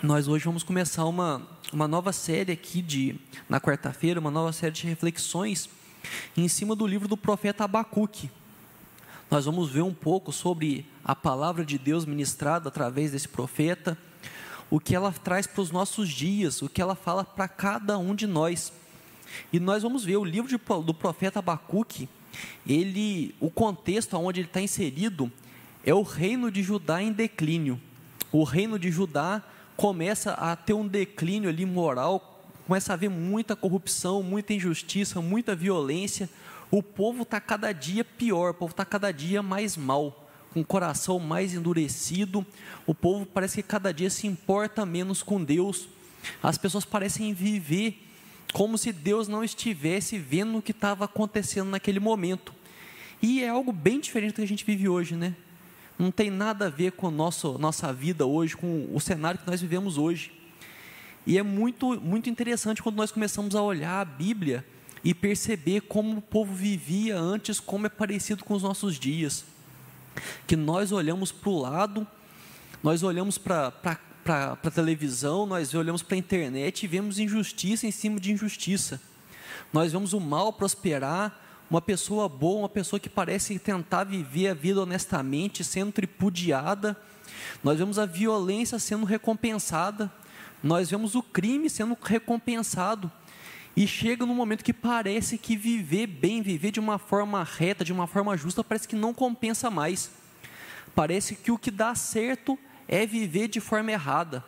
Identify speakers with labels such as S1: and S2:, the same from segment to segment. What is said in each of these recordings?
S1: nós hoje vamos começar uma, uma nova série aqui de na quarta-feira, uma nova série de reflexões em cima do livro do profeta Abacuque. Nós vamos ver um pouco sobre a palavra de Deus ministrada através desse profeta, o que ela traz para os nossos dias, o que ela fala para cada um de nós. E nós vamos ver o livro de, do profeta Abacuque, ele, o contexto onde ele está inserido é o reino de Judá em declínio. O reino de Judá começa a ter um declínio ali moral, começa a haver muita corrupção, muita injustiça, muita violência. O povo está cada dia pior, o povo está cada dia mais mal, com o coração mais endurecido. O povo parece que cada dia se importa menos com Deus. As pessoas parecem viver como se Deus não estivesse vendo o que estava acontecendo naquele momento. E é algo bem diferente do que a gente vive hoje, né? Não tem nada a ver com a nossa vida hoje, com o cenário que nós vivemos hoje. E é muito, muito interessante quando nós começamos a olhar a Bíblia e perceber como o povo vivia antes, como é parecido com os nossos dias. Que nós olhamos para o lado, nós olhamos para a televisão, nós olhamos para a internet e vemos injustiça em cima de injustiça. Nós vemos o mal prosperar, uma pessoa boa, uma pessoa que parece tentar viver a vida honestamente, sendo tripudiada. Nós vemos a violência sendo recompensada. Nós vemos o crime sendo recompensado. E chega num momento que parece que viver bem, viver de uma forma reta, de uma forma justa, parece que não compensa mais. Parece que o que dá certo é viver de forma errada.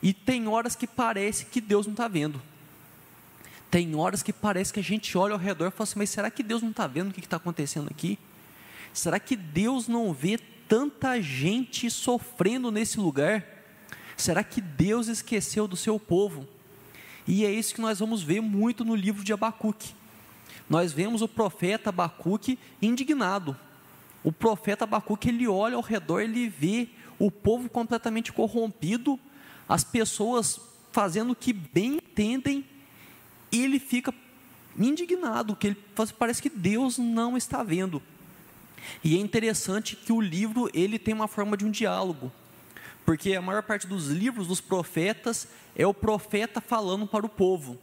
S1: E tem horas que parece que Deus não está vendo. Tem horas que parece que a gente olha ao redor e fala assim: mas será que Deus não está vendo o que está acontecendo aqui? Será que Deus não vê tanta gente sofrendo nesse lugar? Será que Deus esqueceu do seu povo? E é isso que nós vamos ver muito no livro de Abacuque. Nós vemos o profeta Abacuque indignado. O profeta Abacuque, ele olha ao redor, ele vê o povo completamente corrompido, as pessoas fazendo o que bem entendem, ele fica indignado, que ele parece que Deus não está vendo. E é interessante que o livro ele tem uma forma de um diálogo, porque a maior parte dos livros dos profetas é o profeta falando para o povo.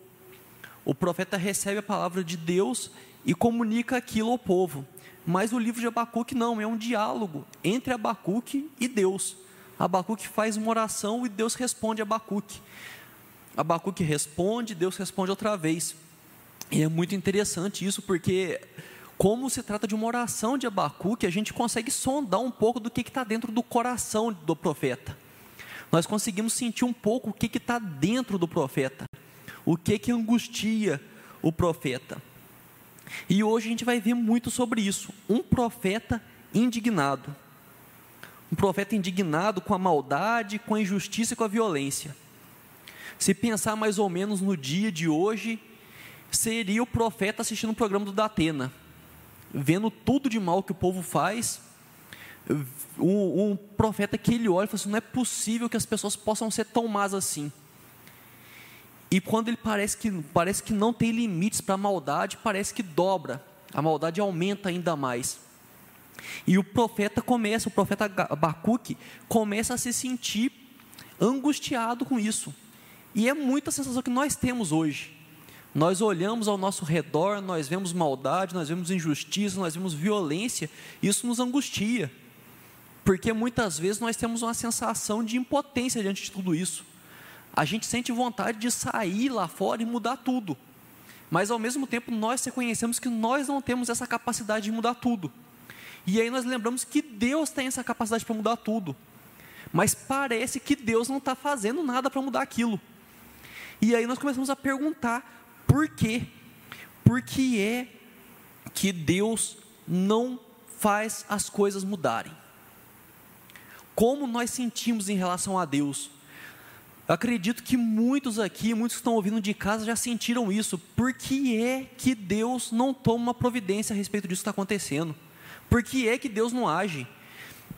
S1: O profeta recebe a palavra de Deus e comunica aquilo ao povo. Mas o livro de Abacuque não, é um diálogo entre Abacuque e Deus. Abacuque faz uma oração e Deus responde a Abacuque. Abacuque responde, Deus responde outra vez. E é muito interessante isso, porque como se trata de uma oração de Abacuque, a gente consegue sondar um pouco do que está dentro do coração do profeta. Nós conseguimos sentir um pouco o que está dentro do profeta, o que, que angustia o profeta. E hoje a gente vai ver muito sobre isso. Um profeta indignado. Um profeta indignado com a maldade, com a injustiça e com a violência. Se pensar mais ou menos no dia de hoje, seria o profeta assistindo um programa do Datena, vendo tudo de mal que o povo faz. Um, um profeta que ele olha e fala assim: não é possível que as pessoas possam ser tão más assim. E quando ele parece que, parece que não tem limites para a maldade, parece que dobra, a maldade aumenta ainda mais. E o profeta começa, o profeta Abacuque, começa a se sentir angustiado com isso. E é muita sensação que nós temos hoje. Nós olhamos ao nosso redor, nós vemos maldade, nós vemos injustiça, nós vemos violência, isso nos angustia. Porque muitas vezes nós temos uma sensação de impotência diante de tudo isso a gente sente vontade de sair lá fora e mudar tudo. Mas ao mesmo tempo nós reconhecemos que nós não temos essa capacidade de mudar tudo. E aí nós lembramos que Deus tem essa capacidade para mudar tudo. Mas parece que Deus não está fazendo nada para mudar aquilo. E aí nós começamos a perguntar por quê? Por que é que Deus não faz as coisas mudarem? Como nós sentimos em relação a Deus? Eu acredito que muitos aqui, muitos que estão ouvindo de casa já sentiram isso. Por que é que Deus não toma uma providência a respeito disso que está acontecendo? Por que é que Deus não age?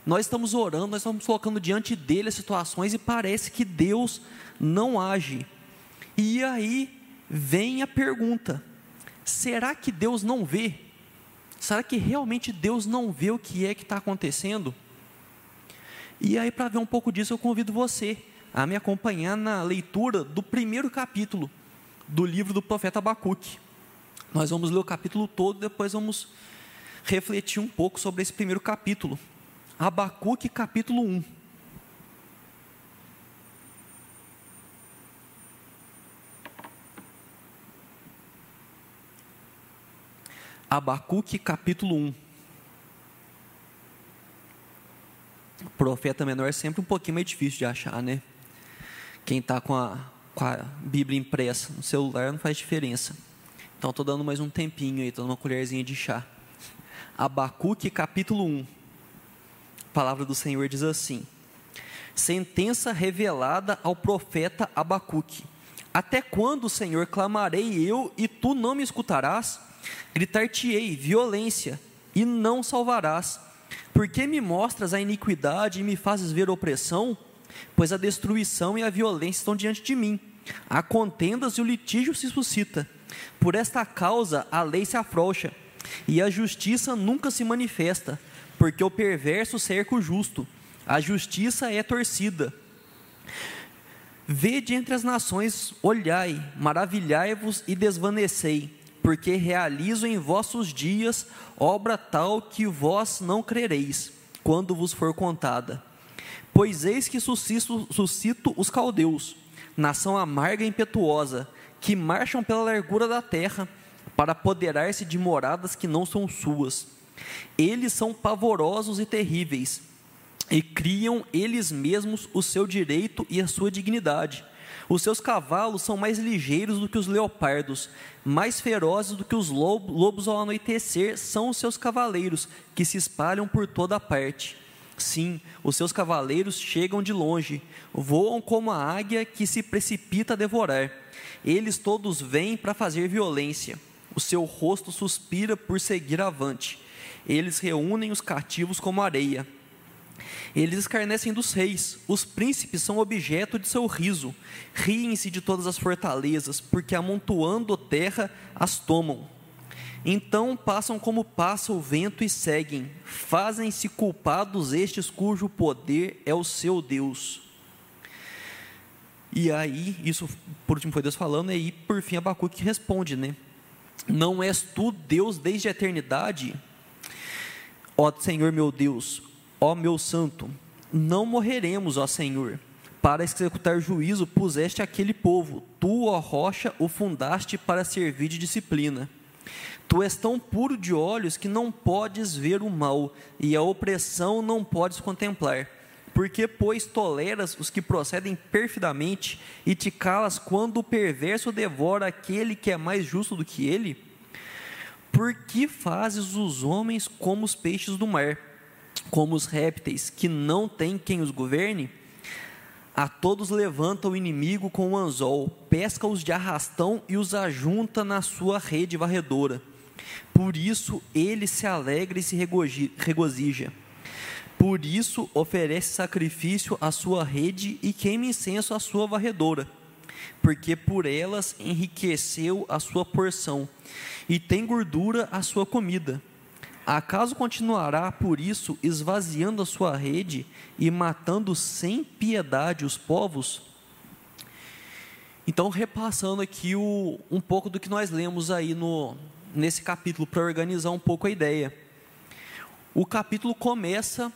S1: Nós estamos orando, nós estamos colocando diante dele as situações e parece que Deus não age. E aí vem a pergunta: será que Deus não vê? Será que realmente Deus não vê o que é que está acontecendo? E aí, para ver um pouco disso, eu convido você a me acompanhar na leitura do primeiro capítulo do livro do profeta Abacuque. Nós vamos ler o capítulo todo, depois vamos refletir um pouco sobre esse primeiro capítulo. Abacuque, capítulo 1. Abacuque, capítulo 1. O profeta menor é sempre um pouquinho mais difícil de achar, né? Quem está com a, com a Bíblia impressa no celular não faz diferença. Então estou dando mais um tempinho aí, estou dando uma colherzinha de chá. Abacuque capítulo 1. A palavra do Senhor diz assim: Sentença revelada ao profeta Abacuque. Até quando, Senhor, clamarei eu e tu não me escutarás? Gritar-te-ei violência e não salvarás. Porque me mostras a iniquidade e me fazes ver opressão? pois a destruição e a violência estão diante de mim. Há contendas e o litígio se suscita. Por esta causa a lei se afrouxa, e a justiça nunca se manifesta, porque o perverso cerca o justo, a justiça é torcida. Vede entre as nações, olhai, maravilhai-vos e desvanecei, porque realizo em vossos dias obra tal que vós não crereis, quando vos for contada. Pois eis que suscito, suscito os caldeus, nação amarga e impetuosa, que marcham pela largura da terra, para apoderar-se de moradas que não são suas. Eles são pavorosos e terríveis, e criam eles mesmos o seu direito e a sua dignidade. Os seus cavalos são mais ligeiros do que os leopardos, mais ferozes do que os lobos ao anoitecer são os seus cavaleiros, que se espalham por toda parte. Sim, os seus cavaleiros chegam de longe, voam como a águia que se precipita a devorar. Eles todos vêm para fazer violência. O seu rosto suspira por seguir avante. Eles reúnem os cativos como areia. Eles escarnecem dos reis, os príncipes são objeto de seu riso. Riem-se de todas as fortalezas, porque amontoando terra as tomam. Então passam como passa o vento e seguem, fazem-se culpados estes cujo poder é o seu Deus. E aí, isso por último foi Deus falando, e aí por fim Abacuque responde, né? Não és tu Deus desde a eternidade? Ó Senhor meu Deus, ó meu santo, não morreremos, ó Senhor. Para executar juízo puseste aquele povo, tu, ó rocha, o fundaste para servir de disciplina. Tu és tão puro de olhos que não podes ver o mal, e a opressão não podes contemplar. Porque, pois, toleras os que procedem perfidamente e te calas quando o perverso devora aquele que é mais justo do que ele? Por que fazes os homens como os peixes do mar, como os répteis, que não têm quem os governe? A todos levanta o inimigo com o anzol, pesca-os de arrastão e os ajunta na sua rede varredora. Por isso ele se alegra e se regozija. Por isso oferece sacrifício à sua rede e queima incenso à sua varredora, porque por elas enriqueceu a sua porção e tem gordura a sua comida. Acaso continuará por isso esvaziando a sua rede e matando sem piedade os povos? Então, repassando aqui o, um pouco do que nós lemos aí no, nesse capítulo para organizar um pouco a ideia. O capítulo começa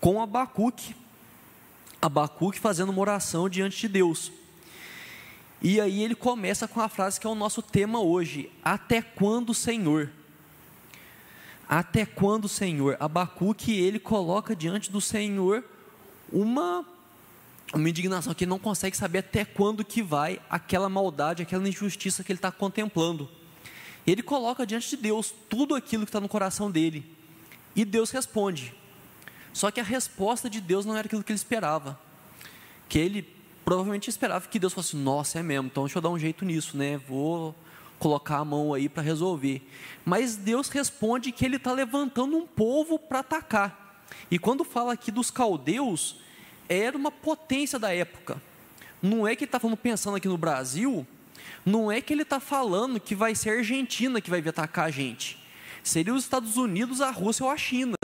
S1: com Abacuque, Abacuque fazendo uma oração diante de Deus. E aí ele começa com a frase que é o nosso tema hoje: Até quando, Senhor? Até quando, Senhor? Abacuque ele coloca diante do Senhor uma uma indignação que ele não consegue saber até quando que vai aquela maldade, aquela injustiça que ele está contemplando. Ele coloca diante de Deus tudo aquilo que está no coração dele. E Deus responde. Só que a resposta de Deus não era aquilo que ele esperava. Que ele provavelmente esperava que Deus fosse, nossa, é mesmo, então deixa eu dar um jeito nisso, né? Vou colocar a mão aí para resolver. Mas Deus responde que ele está levantando um povo para atacar. E quando fala aqui dos caldeus, era uma potência da época. Não é que ele está pensando aqui no Brasil, não é que ele está falando que vai ser a Argentina que vai vir atacar a gente. Seria os Estados Unidos, a Rússia ou a China.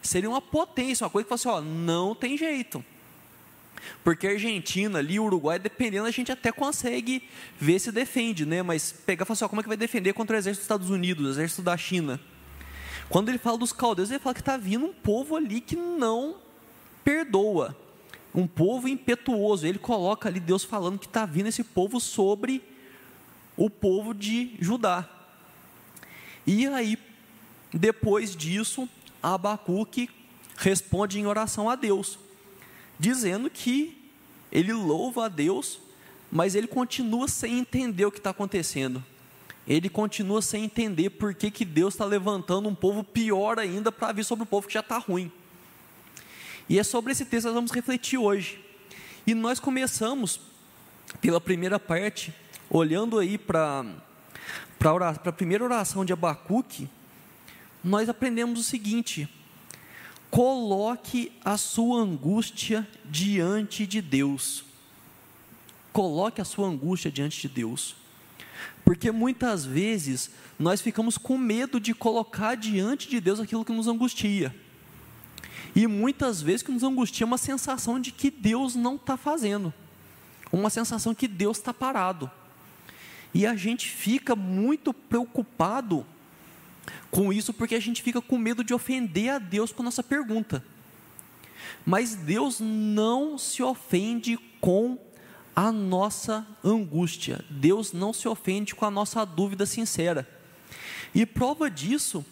S1: Seria uma potência, uma coisa que fala assim, ó, não tem jeito. Porque Argentina ali, Uruguai, dependendo, a gente até consegue ver se defende, né? Mas pegar e falar assim, ó, como é que vai defender contra o exército dos Estados Unidos, o exército da China? Quando ele fala dos caldeus, ele fala que está vindo um povo ali que não perdoa. Um povo impetuoso. Ele coloca ali Deus falando que está vindo esse povo sobre o povo de Judá. E aí, depois disso, Abacuque responde em oração a Deus dizendo que ele louva a Deus, mas ele continua sem entender o que está acontecendo. Ele continua sem entender por que, que Deus está levantando um povo pior ainda para vir sobre o povo que já está ruim. E é sobre esse texto que nós vamos refletir hoje. E nós começamos pela primeira parte, olhando aí para a primeira oração de Abacuque, nós aprendemos o seguinte: Coloque a sua angústia diante de Deus. Coloque a sua angústia diante de Deus. Porque muitas vezes nós ficamos com medo de colocar diante de Deus aquilo que nos angustia. E muitas vezes que nos angustia é uma sensação de que Deus não está fazendo, uma sensação que Deus está parado. E a gente fica muito preocupado com isso porque a gente fica com medo de ofender a Deus com nossa pergunta. Mas Deus não se ofende com a nossa angústia. Deus não se ofende com a nossa dúvida sincera. E prova disso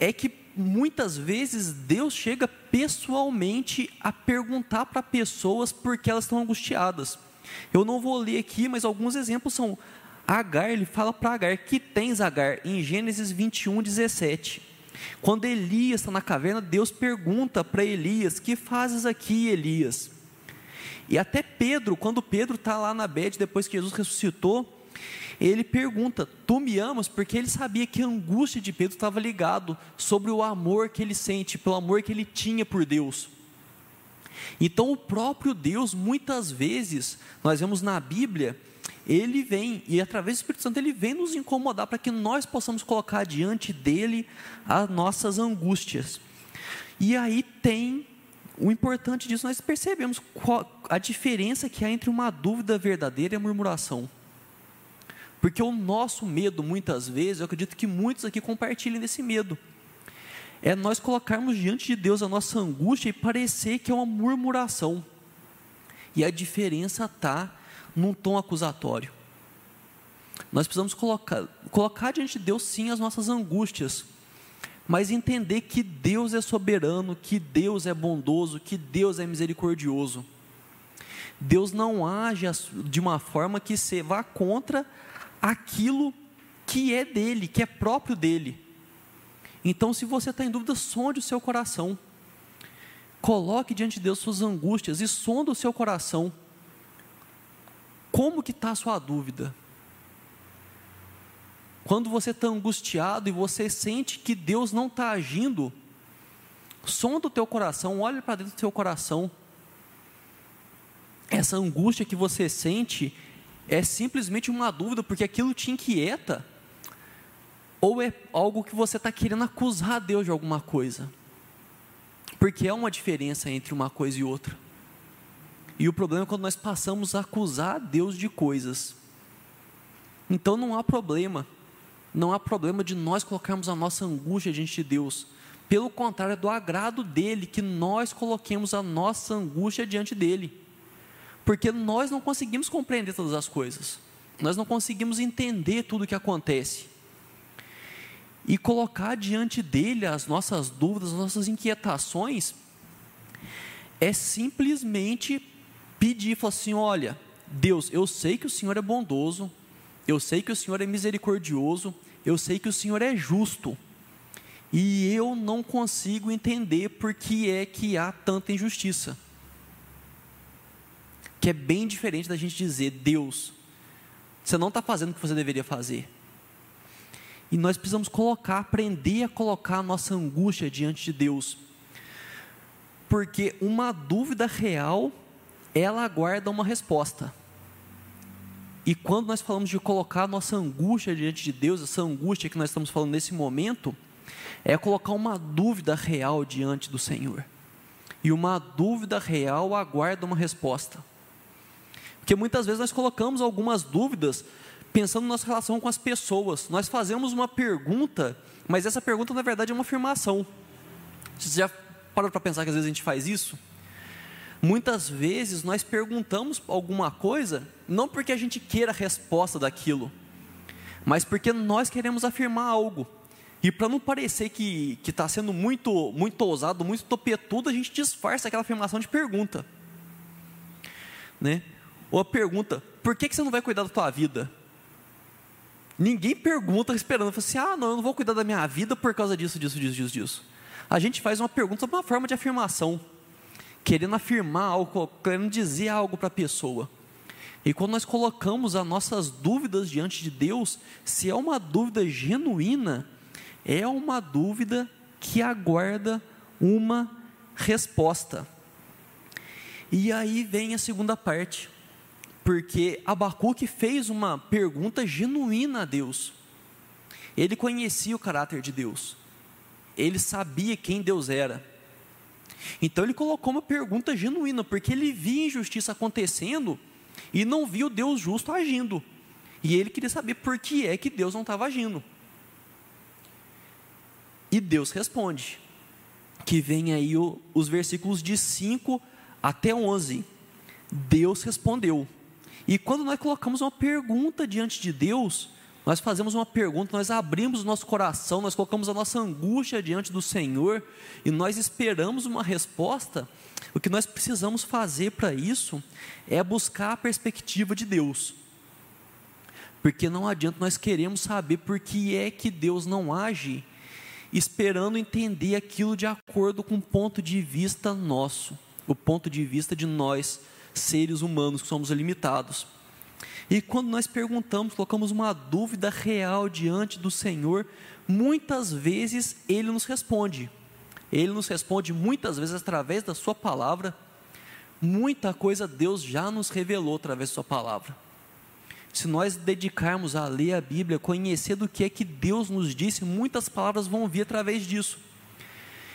S1: é que muitas vezes Deus chega pessoalmente a perguntar para pessoas por que elas estão angustiadas. Eu não vou ler aqui, mas alguns exemplos são Agar, ele fala para Agar, que tens Agar, em Gênesis 21, 17. Quando Elias está na caverna, Deus pergunta para Elias: Que fazes aqui, Elias? E até Pedro, quando Pedro está lá na bed, depois que Jesus ressuscitou, ele pergunta: Tu me amas? Porque ele sabia que a angústia de Pedro estava ligado sobre o amor que ele sente, pelo amor que ele tinha por Deus. Então, o próprio Deus, muitas vezes, nós vemos na Bíblia, ele vem, e através do Espírito Santo, ele vem nos incomodar para que nós possamos colocar diante dele as nossas angústias. E aí tem o importante disso, nós percebemos qual, a diferença que há entre uma dúvida verdadeira e a murmuração. Porque o nosso medo, muitas vezes, eu acredito que muitos aqui compartilhem desse medo, é nós colocarmos diante de Deus a nossa angústia e parecer que é uma murmuração. E a diferença está num tom acusatório. Nós precisamos colocar, colocar diante de Deus sim as nossas angústias, mas entender que Deus é soberano, que Deus é bondoso, que Deus é misericordioso. Deus não age de uma forma que se vá contra aquilo que é dele, que é próprio dele. Então, se você está em dúvida, sonde o seu coração. Coloque diante de Deus suas angústias e sonde o seu coração. Como que está a sua dúvida? Quando você está angustiado e você sente que Deus não está agindo, sonda o teu coração, olhe para dentro do teu coração. Essa angústia que você sente é simplesmente uma dúvida, porque aquilo te inquieta, ou é algo que você está querendo acusar Deus de alguma coisa? Porque há uma diferença entre uma coisa e outra. E o problema é quando nós passamos a acusar Deus de coisas. Então não há problema, não há problema de nós colocarmos a nossa angústia diante de Deus. Pelo contrário, é do agrado dele que nós coloquemos a nossa angústia diante dele. Porque nós não conseguimos compreender todas as coisas. Nós não conseguimos entender tudo o que acontece. E colocar diante dele as nossas dúvidas, as nossas inquietações, é simplesmente pedir, falar assim: olha, Deus, eu sei que o Senhor é bondoso, eu sei que o Senhor é misericordioso, eu sei que o Senhor é justo, e eu não consigo entender por que é que há tanta injustiça. Que é bem diferente da gente dizer, Deus, você não está fazendo o que você deveria fazer. E nós precisamos colocar, aprender a colocar a nossa angústia diante de Deus. Porque uma dúvida real ela aguarda uma resposta. E quando nós falamos de colocar a nossa angústia diante de Deus, essa angústia que nós estamos falando nesse momento, é colocar uma dúvida real diante do Senhor. e uma dúvida real aguarda uma resposta. Porque muitas vezes nós colocamos algumas dúvidas pensando na nossa relação com as pessoas. Nós fazemos uma pergunta, mas essa pergunta na verdade é uma afirmação. Você já parou para pensar que às vezes a gente faz isso? Muitas vezes nós perguntamos alguma coisa não porque a gente queira a resposta daquilo, mas porque nós queremos afirmar algo. E para não parecer que está sendo muito, muito ousado, muito topetudo, a gente disfarça aquela afirmação de pergunta. Né? Ou a pergunta, por que, que você não vai cuidar da tua vida? Ninguém pergunta esperando, assim, ah, não, eu não vou cuidar da minha vida por causa disso, disso, disso, disso, disso. A gente faz uma pergunta, uma forma de afirmação, querendo afirmar algo, querendo dizer algo para a pessoa. E quando nós colocamos as nossas dúvidas diante de Deus, se é uma dúvida genuína, é uma dúvida que aguarda uma resposta. E aí vem a segunda parte, porque Abacuque fez uma pergunta genuína a Deus. Ele conhecia o caráter de Deus, ele sabia quem Deus era. Então ele colocou uma pergunta genuína, porque ele via injustiça acontecendo e não viu Deus justo agindo. E ele queria saber por que é que Deus não estava agindo. E Deus responde. Que vem aí o, os versículos de 5 até 11. Deus respondeu. E quando nós colocamos uma pergunta diante de Deus, nós fazemos uma pergunta, nós abrimos o nosso coração, nós colocamos a nossa angústia diante do Senhor e nós esperamos uma resposta. O que nós precisamos fazer para isso é buscar a perspectiva de Deus. Porque não adianta nós queremos saber por que é que Deus não age, esperando entender aquilo de acordo com o ponto de vista nosso, o ponto de vista de nós, seres humanos que somos limitados. E quando nós perguntamos, colocamos uma dúvida real diante do Senhor, muitas vezes Ele nos responde. Ele nos responde muitas vezes através da Sua palavra. Muita coisa Deus já nos revelou através da Sua palavra. Se nós dedicarmos a ler a Bíblia, conhecer do que é que Deus nos disse, muitas palavras vão vir através disso.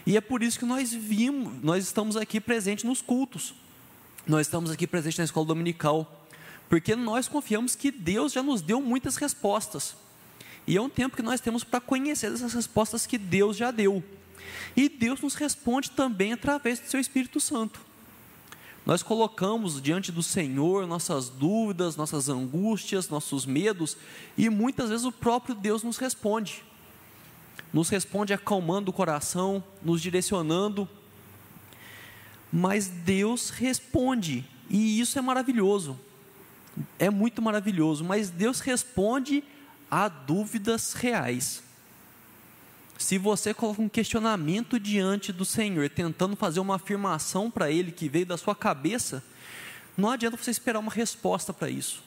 S1: E é por isso que nós vimos, nós estamos aqui presentes nos cultos. Nós estamos aqui presentes na escola dominical porque nós confiamos que Deus já nos deu muitas respostas. E é um tempo que nós temos para conhecer essas respostas que Deus já deu. E Deus nos responde também através do seu Espírito Santo. Nós colocamos diante do Senhor nossas dúvidas, nossas angústias, nossos medos, e muitas vezes o próprio Deus nos responde. Nos responde acalmando o coração, nos direcionando. Mas Deus responde, e isso é maravilhoso é muito maravilhoso, mas Deus responde a dúvidas reais. Se você coloca um questionamento diante do Senhor, tentando fazer uma afirmação para Ele que veio da sua cabeça, não adianta você esperar uma resposta para isso,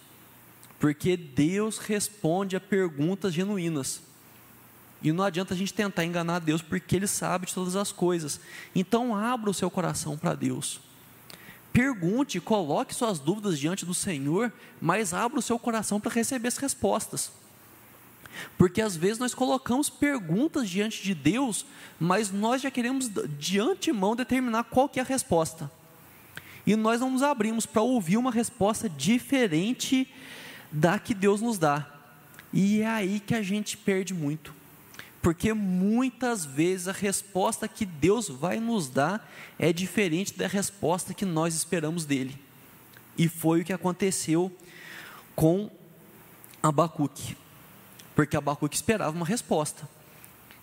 S1: porque Deus responde a perguntas genuínas. E não adianta a gente tentar enganar Deus, porque Ele sabe de todas as coisas. Então, abra o seu coração para Deus. Pergunte, coloque suas dúvidas diante do Senhor, mas abra o seu coração para receber as respostas. Porque às vezes nós colocamos perguntas diante de Deus, mas nós já queremos de antemão determinar qual que é a resposta. E nós não nos abrimos para ouvir uma resposta diferente da que Deus nos dá. E é aí que a gente perde muito porque muitas vezes a resposta que Deus vai nos dar é diferente da resposta que nós esperamos dele. E foi o que aconteceu com Abacuque, porque Abacuque esperava uma resposta.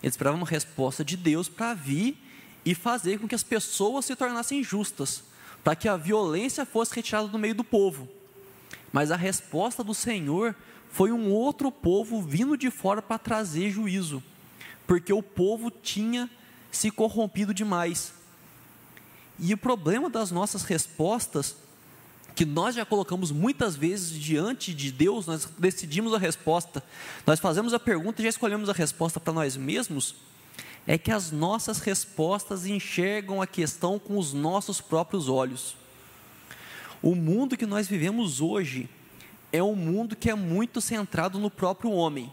S1: Ele esperava uma resposta de Deus para vir e fazer com que as pessoas se tornassem justas, para que a violência fosse retirada do meio do povo. Mas a resposta do Senhor foi um outro povo vindo de fora para trazer juízo porque o povo tinha se corrompido demais. E o problema das nossas respostas, que nós já colocamos muitas vezes diante de Deus, nós decidimos a resposta, nós fazemos a pergunta e já escolhemos a resposta para nós mesmos, é que as nossas respostas enxergam a questão com os nossos próprios olhos. O mundo que nós vivemos hoje é um mundo que é muito centrado no próprio homem.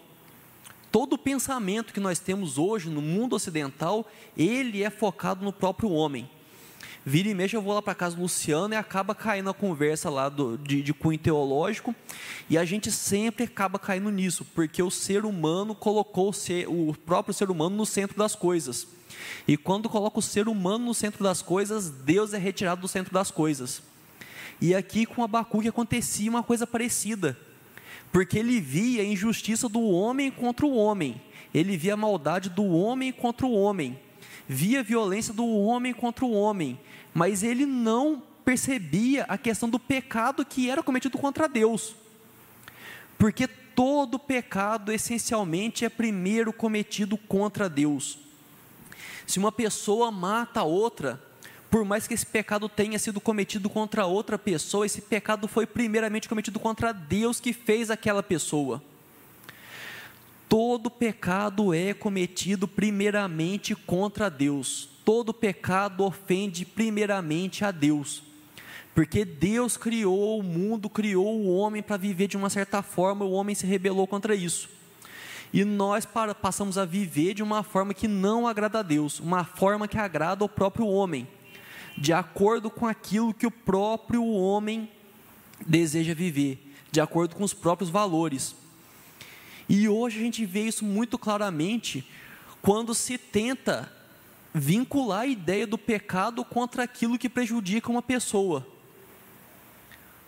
S1: Todo pensamento que nós temos hoje no mundo ocidental, ele é focado no próprio homem. Vira e mexe, eu vou lá para casa do Luciano e acaba caindo a conversa lá do, de, de cunho teológico, e a gente sempre acaba caindo nisso, porque o ser humano colocou o, ser, o próprio ser humano no centro das coisas. E quando coloca o ser humano no centro das coisas, Deus é retirado do centro das coisas. E aqui com Abacuque acontecia uma coisa parecida, porque ele via a injustiça do homem contra o homem, ele via a maldade do homem contra o homem, via a violência do homem contra o homem, mas ele não percebia a questão do pecado que era cometido contra Deus. Porque todo pecado essencialmente é primeiro cometido contra Deus. Se uma pessoa mata outra, por mais que esse pecado tenha sido cometido contra outra pessoa, esse pecado foi primeiramente cometido contra Deus que fez aquela pessoa. Todo pecado é cometido primeiramente contra Deus. Todo pecado ofende primeiramente a Deus. Porque Deus criou o mundo, criou o homem para viver de uma certa forma, o homem se rebelou contra isso. E nós passamos a viver de uma forma que não agrada a Deus, uma forma que agrada ao próprio homem, de acordo com aquilo que o próprio homem deseja viver, de acordo com os próprios valores. E hoje a gente vê isso muito claramente quando se tenta vincular a ideia do pecado contra aquilo que prejudica uma pessoa.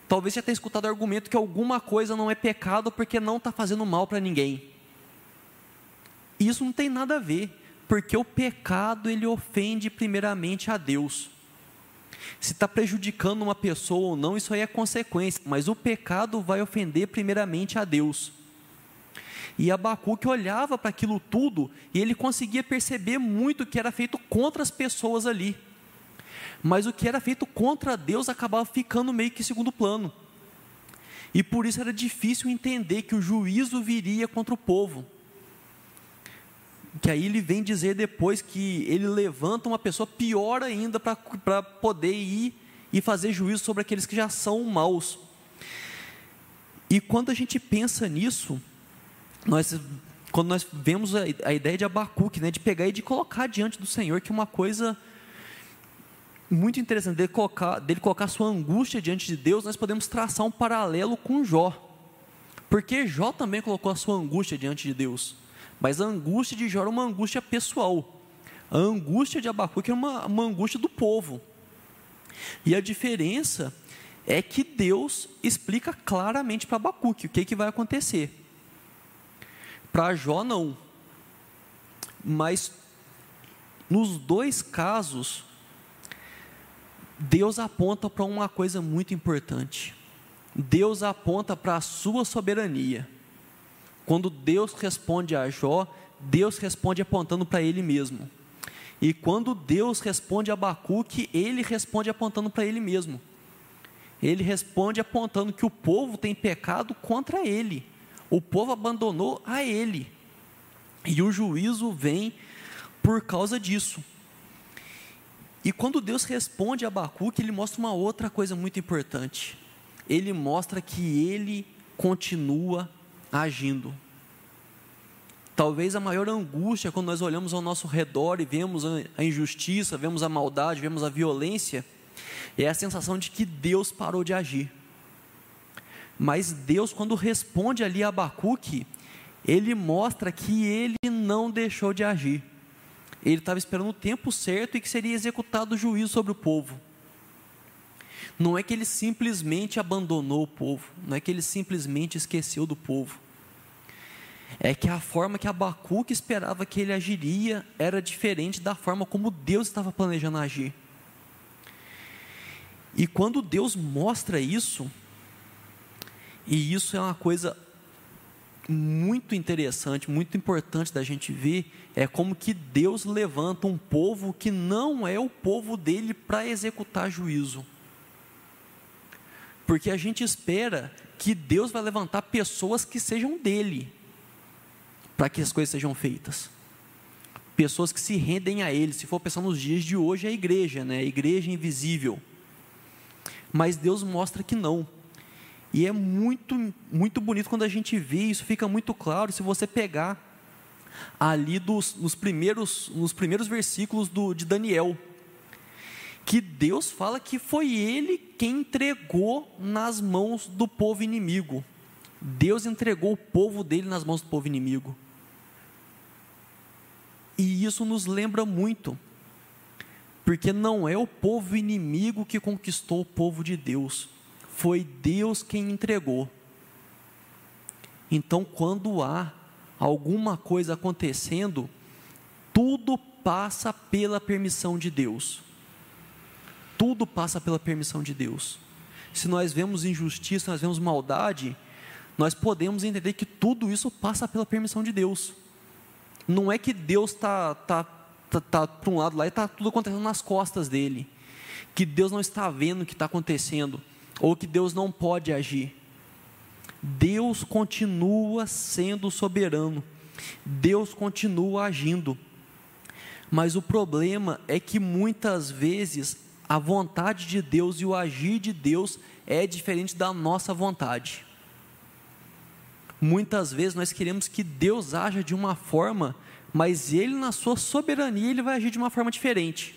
S1: Talvez você tenha escutado o argumento que alguma coisa não é pecado porque não está fazendo mal para ninguém. Isso não tem nada a ver, porque o pecado ele ofende primeiramente a Deus. Se está prejudicando uma pessoa ou não, isso aí é consequência, mas o pecado vai ofender primeiramente a Deus. E Abacuque olhava para aquilo tudo e ele conseguia perceber muito que era feito contra as pessoas ali. Mas o que era feito contra Deus acabava ficando meio que segundo plano. E por isso era difícil entender que o juízo viria contra o povo. Que aí ele vem dizer depois que ele levanta uma pessoa pior ainda para poder ir e fazer juízo sobre aqueles que já são maus. E quando a gente pensa nisso, nós, quando nós vemos a, a ideia de Abacuque, né, de pegar e de colocar diante do Senhor, que é uma coisa muito interessante, dele colocar, dele colocar sua angústia diante de Deus, nós podemos traçar um paralelo com Jó. Porque Jó também colocou a sua angústia diante de Deus. Mas a angústia de Jó era uma angústia pessoal. A angústia de Abacuque era uma, uma angústia do povo. E a diferença é que Deus explica claramente para Abacuque o que, que vai acontecer. Para Jó, não. Mas, nos dois casos, Deus aponta para uma coisa muito importante. Deus aponta para a sua soberania. Quando Deus responde a Jó, Deus responde apontando para ele mesmo. E quando Deus responde a Abacuque, ele responde apontando para ele mesmo. Ele responde apontando que o povo tem pecado contra ele. O povo abandonou a ele. E o juízo vem por causa disso. E quando Deus responde a Abacuque, ele mostra uma outra coisa muito importante. Ele mostra que ele continua agindo. Talvez a maior angústia quando nós olhamos ao nosso redor e vemos a injustiça, vemos a maldade, vemos a violência, é a sensação de que Deus parou de agir. Mas Deus, quando responde ali a Abacuque, ele mostra que ele não deixou de agir. Ele estava esperando o tempo certo e que seria executado o juízo sobre o povo. Não é que ele simplesmente abandonou o povo, não é que ele simplesmente esqueceu do povo. É que a forma que Abacuque esperava que ele agiria era diferente da forma como Deus estava planejando agir. E quando Deus mostra isso, e isso é uma coisa muito interessante, muito importante da gente ver, é como que Deus levanta um povo que não é o povo dele para executar juízo. Porque a gente espera que Deus vai levantar pessoas que sejam dele, para que as coisas sejam feitas. Pessoas que se rendem a ele. Se for pensar nos dias de hoje, é a igreja, né? A igreja invisível. Mas Deus mostra que não e é muito, muito bonito quando a gente vê, isso fica muito claro se você pegar ali dos, nos, primeiros, nos primeiros versículos do, de Daniel. Que Deus fala que foi ele quem entregou nas mãos do povo inimigo. Deus entregou o povo dele nas mãos do povo inimigo. E isso nos lembra muito, porque não é o povo inimigo que conquistou o povo de Deus, foi Deus quem entregou. Então, quando há alguma coisa acontecendo, tudo passa pela permissão de Deus. Tudo passa pela permissão de Deus. Se nós vemos injustiça, nós vemos maldade, nós podemos entender que tudo isso passa pela permissão de Deus. Não é que Deus está tá, tá, tá para um lado lá e está tudo acontecendo nas costas dele. Que Deus não está vendo o que está acontecendo. Ou que Deus não pode agir. Deus continua sendo soberano. Deus continua agindo. Mas o problema é que muitas vezes a vontade de Deus e o agir de Deus é diferente da nossa vontade. Muitas vezes nós queremos que Deus haja de uma forma, mas Ele, na sua soberania, Ele vai agir de uma forma diferente.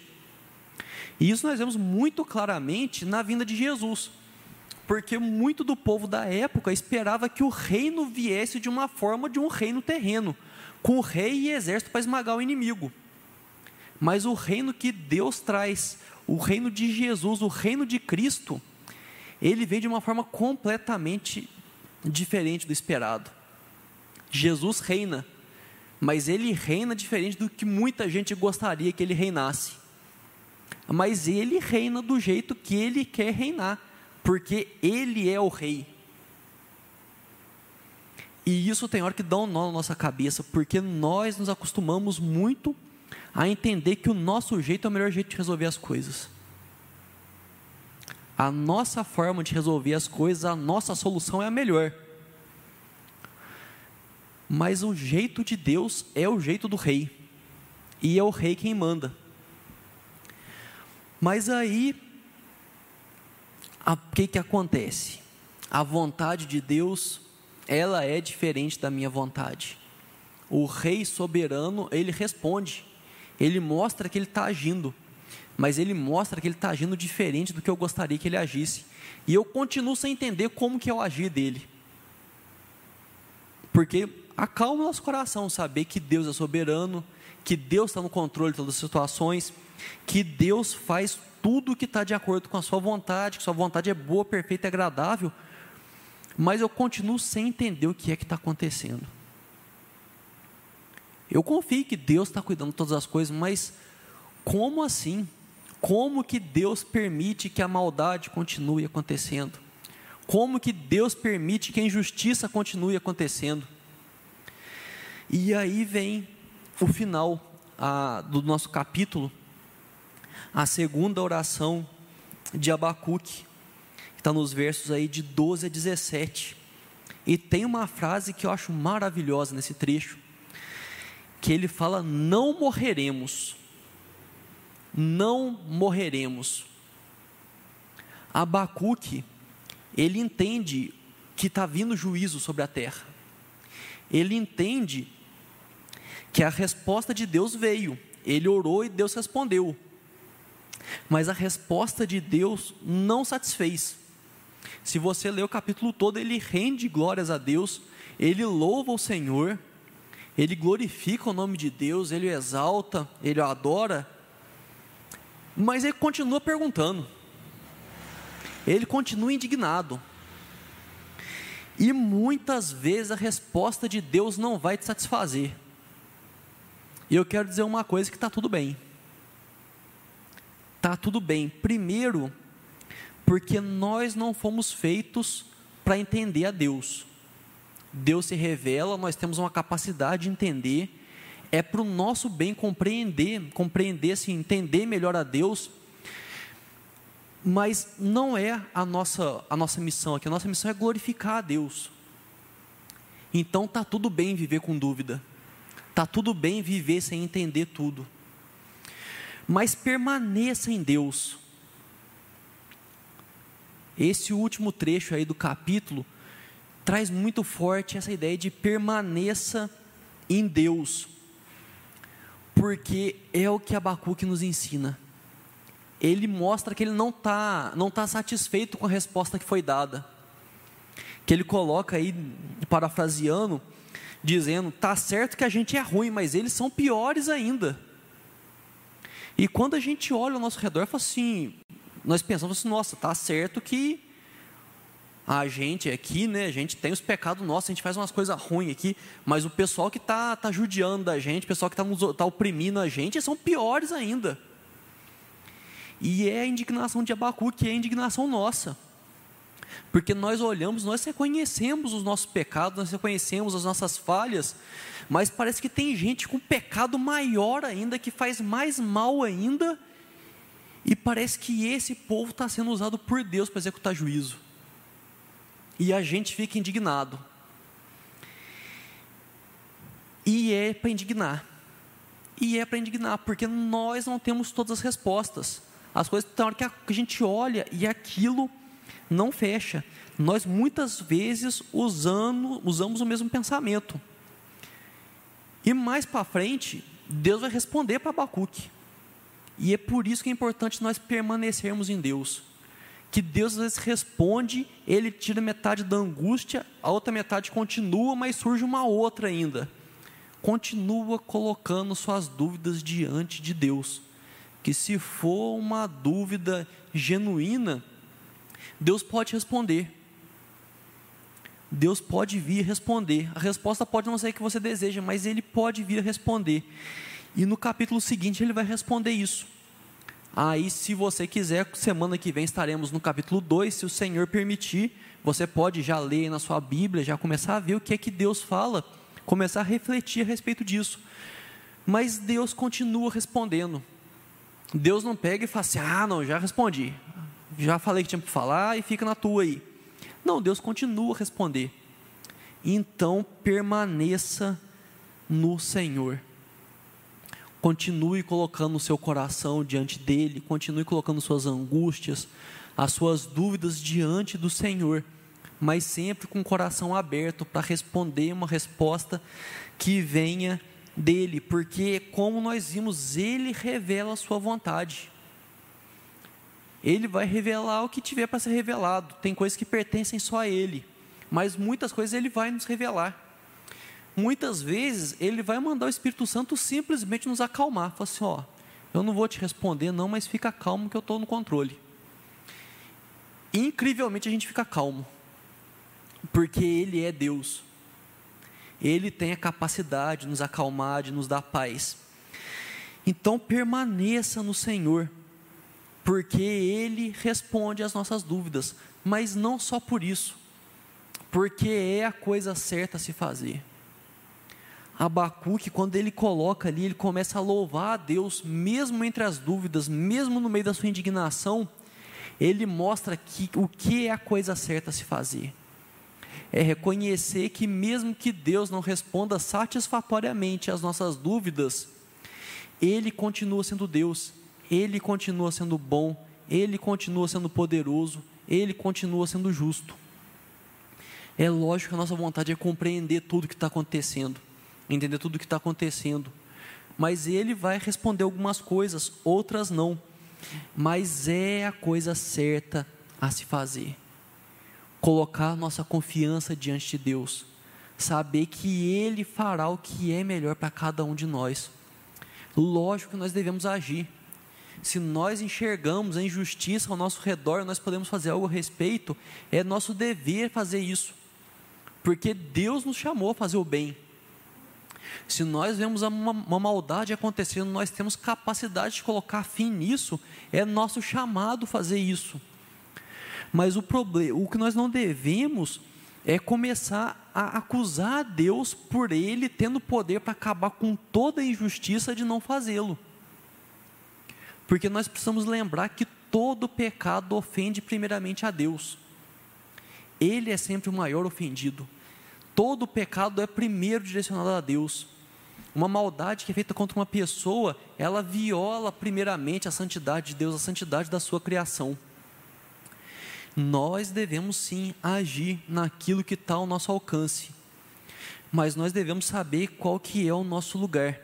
S1: E isso nós vemos muito claramente na vinda de Jesus, porque muito do povo da época esperava que o reino viesse de uma forma de um reino terreno, com rei e exército para esmagar o inimigo. Mas o reino que Deus traz, o reino de Jesus, o reino de Cristo, ele vem de uma forma completamente diferente do esperado. Jesus reina, mas ele reina diferente do que muita gente gostaria que ele reinasse. Mas ele reina do jeito que ele quer reinar, porque ele é o rei. E isso tem hora que dá um nó na nossa cabeça, porque nós nos acostumamos muito a entender que o nosso jeito é o melhor jeito de resolver as coisas a nossa forma de resolver as coisas, a nossa solução é a melhor. Mas o jeito de Deus é o jeito do rei, e é o rei quem manda. Mas aí, o que, que acontece? A vontade de Deus, ela é diferente da minha vontade. O rei soberano, ele responde, ele mostra que ele está agindo mas ele mostra que ele está agindo diferente do que eu gostaria que ele agisse. E eu continuo sem entender como que é o agir dele. Porque acalma o nosso coração saber que Deus é soberano, que Deus está no controle de todas as situações, que Deus faz tudo o que está de acordo com a sua vontade, que sua vontade é boa, perfeita e agradável, mas eu continuo sem entender o que é que está acontecendo. Eu confio que Deus está cuidando de todas as coisas, mas como assim? Como que Deus permite que a maldade continue acontecendo? Como que Deus permite que a injustiça continue acontecendo? E aí vem o final a, do nosso capítulo, a segunda oração de Abacuque, que está nos versos aí de 12 a 17. E tem uma frase que eu acho maravilhosa nesse trecho, que ele fala: Não morreremos não morreremos. Abacuque, ele entende que está vindo juízo sobre a terra. Ele entende que a resposta de Deus veio. Ele orou e Deus respondeu. Mas a resposta de Deus não satisfez. Se você ler o capítulo todo, ele rende glórias a Deus, ele louva o Senhor, ele glorifica o nome de Deus, ele o exalta, ele o adora, mas ele continua perguntando. Ele continua indignado. E muitas vezes a resposta de Deus não vai te satisfazer. E eu quero dizer uma coisa que está tudo bem. Está tudo bem. Primeiro, porque nós não fomos feitos para entender a Deus. Deus se revela, nós temos uma capacidade de entender. É para o nosso bem compreender, compreender, assim, entender melhor a Deus, mas não é a nossa, a nossa missão aqui, a nossa missão é glorificar a Deus. Então tá tudo bem viver com dúvida, tá tudo bem viver sem entender tudo, mas permaneça em Deus. Esse último trecho aí do capítulo traz muito forte essa ideia de permaneça em Deus porque é o que Abacuque nos ensina. ele mostra que ele não está não tá satisfeito com a resposta que foi dada. Que ele coloca aí, parafraseando, dizendo: tá certo que a gente é ruim, mas eles são piores ainda. E quando a gente olha ao nosso redor, fala assim, nós pensamos assim, nossa, tá certo que a gente aqui, né, a gente tem os pecados nossos, a gente faz umas coisas ruins aqui, mas o pessoal que está tá judiando da gente, o pessoal que está tá oprimindo a gente, são piores ainda. E é a indignação de Abacu, que é a indignação nossa. Porque nós olhamos, nós reconhecemos os nossos pecados, nós reconhecemos as nossas falhas, mas parece que tem gente com pecado maior ainda, que faz mais mal ainda, e parece que esse povo está sendo usado por Deus para executar juízo e a gente fica indignado. E é para indignar. E é para indignar, porque nós não temos todas as respostas. As coisas, tem hora que a gente olha e aquilo não fecha. Nós muitas vezes usando, usamos o mesmo pensamento. E mais para frente, Deus vai responder para Abacuque. E é por isso que é importante nós permanecermos em Deus que Deus às vezes responde, ele tira metade da angústia, a outra metade continua, mas surge uma outra ainda. Continua colocando suas dúvidas diante de Deus. Que se for uma dúvida genuína, Deus pode responder. Deus pode vir responder. A resposta pode não ser a que você deseja, mas Ele pode vir responder. E no capítulo seguinte ele vai responder isso. Aí, se você quiser, semana que vem estaremos no capítulo 2, se o Senhor permitir, você pode já ler na sua Bíblia, já começar a ver o que é que Deus fala, começar a refletir a respeito disso. Mas Deus continua respondendo. Deus não pega e fala assim: ah, não, já respondi, já falei que tinha para falar e fica na tua aí. Não, Deus continua a responder. Então permaneça no Senhor. Continue colocando o seu coração diante dele, continue colocando suas angústias, as suas dúvidas diante do Senhor, mas sempre com o coração aberto para responder uma resposta que venha dele, porque como nós vimos, ele revela a sua vontade. Ele vai revelar o que tiver para ser revelado. Tem coisas que pertencem só a ele, mas muitas coisas ele vai nos revelar muitas vezes ele vai mandar o Espírito Santo simplesmente nos acalmar. Fala assim: ó, eu não vou te responder, não, mas fica calmo que eu estou no controle. Incrivelmente a gente fica calmo, porque Ele é Deus. Ele tem a capacidade de nos acalmar, de nos dar paz. Então permaneça no Senhor, porque Ele responde às nossas dúvidas, mas não só por isso, porque é a coisa certa a se fazer. Abacuque, quando ele coloca ali, ele começa a louvar a Deus, mesmo entre as dúvidas, mesmo no meio da sua indignação, ele mostra que, o que é a coisa certa a se fazer. É reconhecer que, mesmo que Deus não responda satisfatoriamente às nossas dúvidas, Ele continua sendo Deus, Ele continua sendo bom, Ele continua sendo poderoso, Ele continua sendo justo. É lógico que a nossa vontade é compreender tudo o que está acontecendo entender tudo o que está acontecendo. Mas ele vai responder algumas coisas, outras não. Mas é a coisa certa a se fazer. Colocar nossa confiança diante de Deus. Saber que Ele fará o que é melhor para cada um de nós. Lógico que nós devemos agir. Se nós enxergamos a injustiça ao nosso redor, nós podemos fazer algo a respeito, é nosso dever fazer isso. Porque Deus nos chamou a fazer o bem. Se nós vemos uma, uma, maldade acontecendo, nós temos capacidade de colocar fim nisso, é nosso chamado fazer isso. Mas o problema, o que nós não devemos é começar a acusar a Deus por ele tendo poder para acabar com toda a injustiça de não fazê-lo. Porque nós precisamos lembrar que todo pecado ofende primeiramente a Deus. Ele é sempre o maior ofendido. Todo pecado é primeiro direcionado a Deus. Uma maldade que é feita contra uma pessoa, ela viola primeiramente a santidade de Deus, a santidade da sua criação. Nós devemos sim agir naquilo que está ao nosso alcance, mas nós devemos saber qual que é o nosso lugar.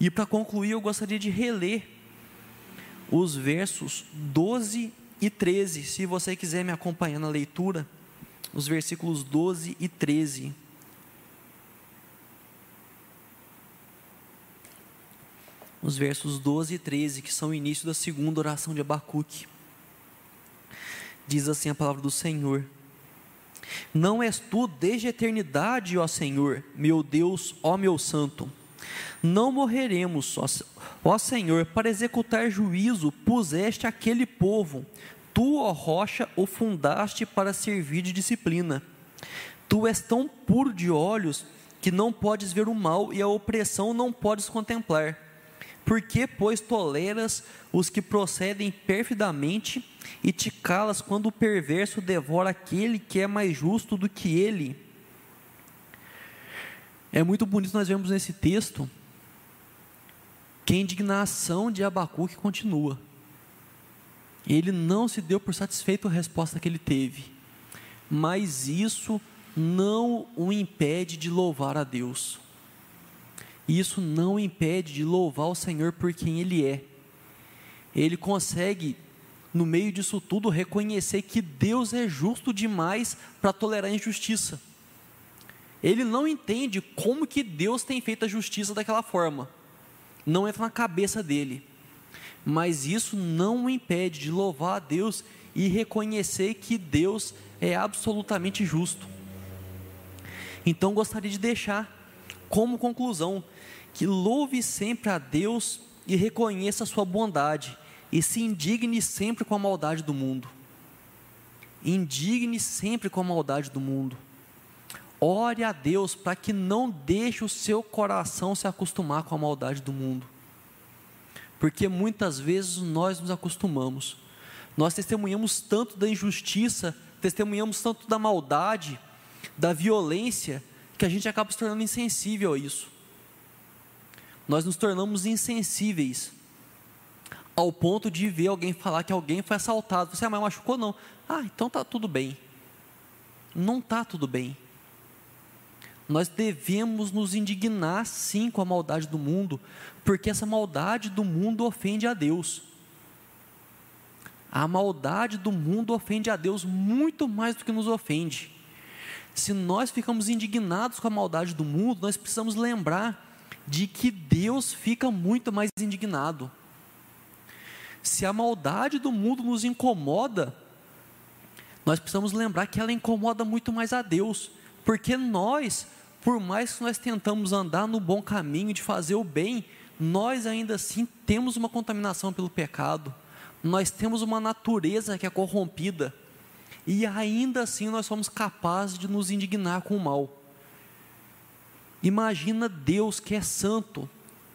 S1: E para concluir, eu gostaria de reler os versos 12 e 13. Se você quiser me acompanhar na leitura, os versículos 12 e 13. Os versos 12 e 13, que são o início da segunda oração de Abacuque. Diz assim a palavra do Senhor: Não és tu desde a eternidade, ó Senhor, meu Deus, ó meu santo. Não morreremos, ó Senhor, para executar juízo, puseste aquele povo. Tu, ó rocha, o fundaste para servir de disciplina. Tu és tão puro de olhos que não podes ver o mal e a opressão não podes contemplar. Por que, pois, toleras os que procedem perfidamente e te calas quando o perverso devora aquele que é mais justo do que ele? É muito bonito nós vemos nesse texto que a indignação de Abacuque continua. Ele não se deu por satisfeito com a resposta que ele teve, mas isso não o impede de louvar a Deus. Isso não o impede de louvar o Senhor por quem Ele é. Ele consegue, no meio disso tudo, reconhecer que Deus é justo demais para tolerar a injustiça. Ele não entende como que Deus tem feito a justiça daquela forma. Não entra na cabeça dele. Mas isso não o impede de louvar a Deus e reconhecer que Deus é absolutamente justo. Então gostaria de deixar como conclusão que louve sempre a Deus e reconheça a sua bondade e se indigne sempre com a maldade do mundo. Indigne sempre com a maldade do mundo. Ore a Deus para que não deixe o seu coração se acostumar com a maldade do mundo. Porque muitas vezes nós nos acostumamos. Nós testemunhamos tanto da injustiça, testemunhamos tanto da maldade, da violência, que a gente acaba se tornando insensível a isso. Nós nos tornamos insensíveis ao ponto de ver alguém falar que alguém foi assaltado. Você, ah, mas machucou não. Ah, então tá tudo bem. Não tá tudo bem nós devemos nos indignar sim com a maldade do mundo, porque essa maldade do mundo ofende a Deus. A maldade do mundo ofende a Deus muito mais do que nos ofende. Se nós ficamos indignados com a maldade do mundo, nós precisamos lembrar de que Deus fica muito mais indignado. Se a maldade do mundo nos incomoda, nós precisamos lembrar que ela incomoda muito mais a Deus, porque nós por mais que nós tentamos andar no bom caminho de fazer o bem, nós ainda assim temos uma contaminação pelo pecado, nós temos uma natureza que é corrompida, e ainda assim nós somos capazes de nos indignar com o mal. Imagina Deus que é santo,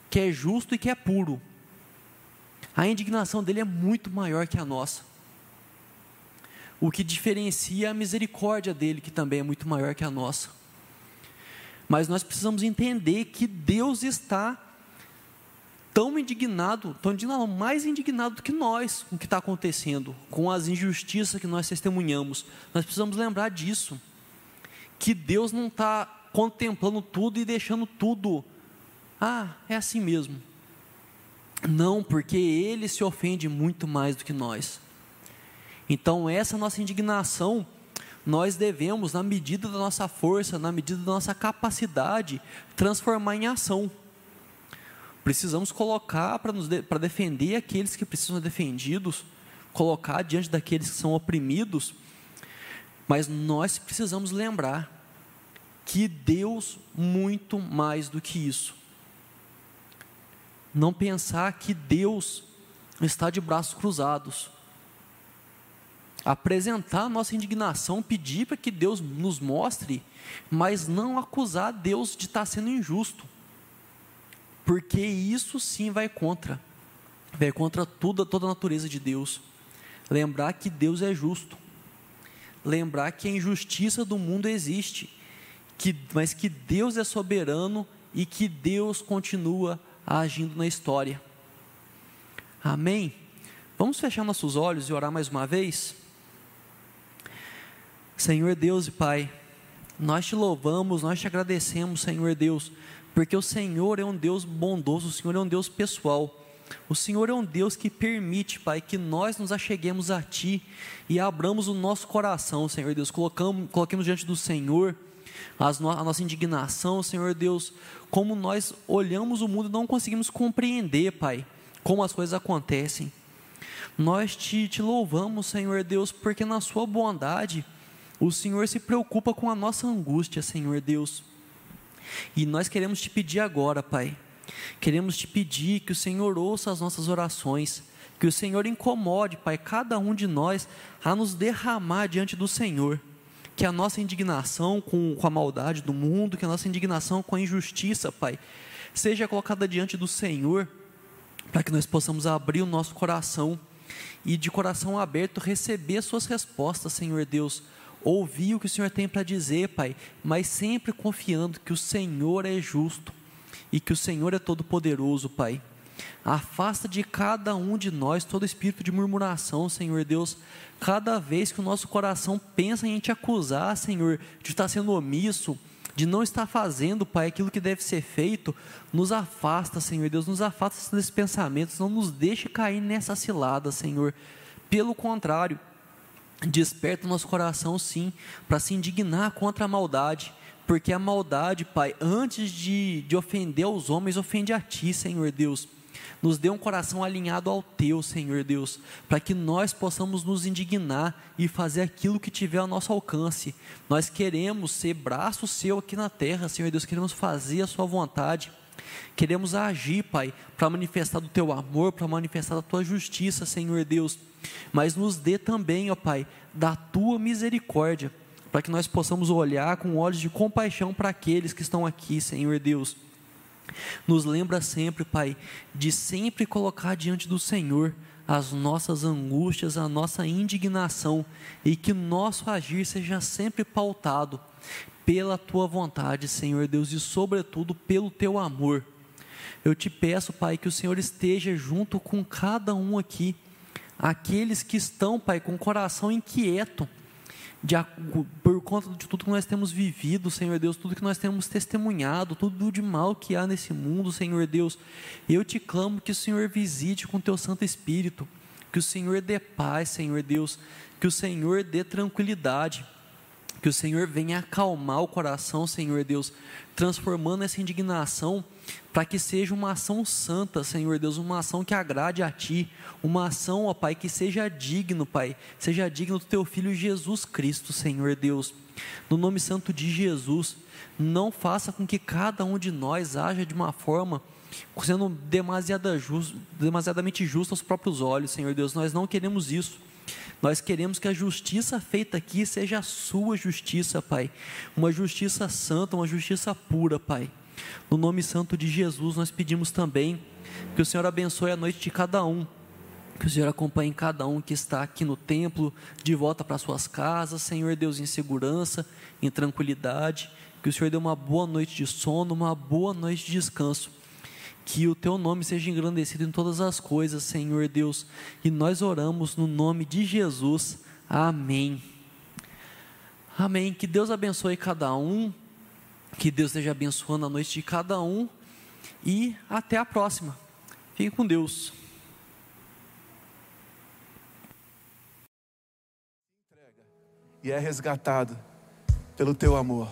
S1: que é justo e que é puro. A indignação dele é muito maior que a nossa. O que diferencia é a misericórdia dele, que também é muito maior que a nossa. Mas nós precisamos entender que Deus está tão indignado, tão indignado, mais indignado do que nós com o que está acontecendo, com as injustiças que nós testemunhamos. Nós precisamos lembrar disso, que Deus não está contemplando tudo e deixando tudo, ah, é assim mesmo. Não, porque Ele se ofende muito mais do que nós. Então, essa nossa indignação nós devemos, na medida da nossa força, na medida da nossa capacidade, transformar em ação. Precisamos colocar para de, defender aqueles que precisam ser defendidos, colocar diante daqueles que são oprimidos, mas nós precisamos lembrar que Deus muito mais do que isso. Não pensar que Deus está de braços cruzados apresentar a nossa indignação, pedir para que Deus nos mostre, mas não acusar Deus de estar sendo injusto, porque isso sim vai contra, vai contra tudo, toda a natureza de Deus. Lembrar que Deus é justo, lembrar que a injustiça do mundo existe, que, mas que Deus é soberano e que Deus continua agindo na história. Amém? Vamos fechar nossos olhos e orar mais uma vez? Senhor Deus e Pai, nós te louvamos, nós te agradecemos, Senhor Deus, porque o Senhor é um Deus bondoso, o Senhor é um Deus pessoal. O Senhor é um Deus que permite, Pai, que nós nos acheguemos a Ti e abramos o nosso coração, Senhor Deus. Colocamos, coloquemos diante do Senhor a nossa indignação, Senhor Deus, como nós olhamos o mundo e não conseguimos compreender, Pai, como as coisas acontecem. Nós te, te louvamos, Senhor Deus, porque na Sua bondade o Senhor se preocupa com a nossa angústia, Senhor Deus. E nós queremos te pedir agora, Pai. Queremos te pedir que o Senhor ouça as nossas orações, que o Senhor incomode, Pai, cada um de nós a nos derramar diante do Senhor. Que a nossa indignação com, com a maldade do mundo, que a nossa indignação com a injustiça, Pai, seja colocada diante do Senhor, para que nós possamos abrir o nosso coração e de coração aberto receber suas respostas, Senhor Deus. Ouvir o que o Senhor tem para dizer, Pai, mas sempre confiando que o Senhor é justo e que o Senhor é todo-poderoso, Pai. Afasta de cada um de nós todo espírito de murmuração, Senhor Deus. Cada vez que o nosso coração pensa em te acusar, Senhor, de estar sendo omisso, de não estar fazendo, Pai, aquilo que deve ser feito, nos afasta, Senhor Deus, nos afasta desses pensamentos, não nos deixe cair nessa cilada, Senhor. Pelo contrário, desperta o nosso coração, sim, para se indignar contra a maldade, porque a maldade, Pai, antes de, de ofender aos homens, ofende a Ti, Senhor Deus. Nos dê um coração alinhado ao Teu, Senhor Deus, para que nós possamos nos indignar e fazer aquilo que tiver ao nosso alcance. Nós queremos ser braço Seu aqui na terra, Senhor Deus, queremos fazer a Sua vontade. Queremos agir, Pai, para manifestar do Teu amor, para manifestar da Tua justiça, Senhor Deus. Mas nos dê também, ó Pai, da Tua misericórdia, para que nós possamos olhar com olhos de compaixão para aqueles que estão aqui, Senhor Deus. Nos lembra sempre, Pai, de sempre colocar diante do Senhor as nossas angústias, a nossa indignação e que nosso agir seja sempre pautado pela tua vontade, Senhor Deus, e sobretudo pelo teu amor. Eu te peço, Pai, que o Senhor esteja junto com cada um aqui, aqueles que estão, Pai, com o coração inquieto, de, por conta de tudo que nós temos vivido, Senhor Deus, tudo que nós temos testemunhado, tudo de mal que há nesse mundo, Senhor Deus, eu te clamo que o Senhor visite com teu Santo Espírito, que o Senhor dê paz, Senhor Deus, que o Senhor dê tranquilidade, que o Senhor venha acalmar o coração, Senhor Deus, transformando essa indignação para que seja uma ação santa, Senhor Deus, uma ação que agrade a Ti, uma ação, ó Pai, que seja digno, Pai, seja digno do Teu Filho Jesus Cristo, Senhor Deus. No nome santo de Jesus, não faça com que cada um de nós haja de uma forma sendo demasiada just, demasiadamente justo aos próprios olhos, Senhor Deus. Nós não queremos isso. Nós queremos que a justiça feita aqui seja a sua justiça, Pai. Uma justiça santa, uma justiça pura, Pai. No nome santo de Jesus, nós pedimos também que o Senhor abençoe a noite de cada um. Que o Senhor acompanhe cada um que está aqui no templo, de volta para suas casas, Senhor Deus, em segurança, em tranquilidade. Que o Senhor dê uma boa noite de sono, uma boa noite de descanso que o teu nome seja engrandecido em todas as coisas, Senhor Deus. E nós oramos no nome de Jesus. Amém. Amém. Que Deus abençoe cada um. Que Deus esteja abençoando a noite de cada um. E até a próxima. Fique com Deus.
S2: E é resgatado pelo teu amor.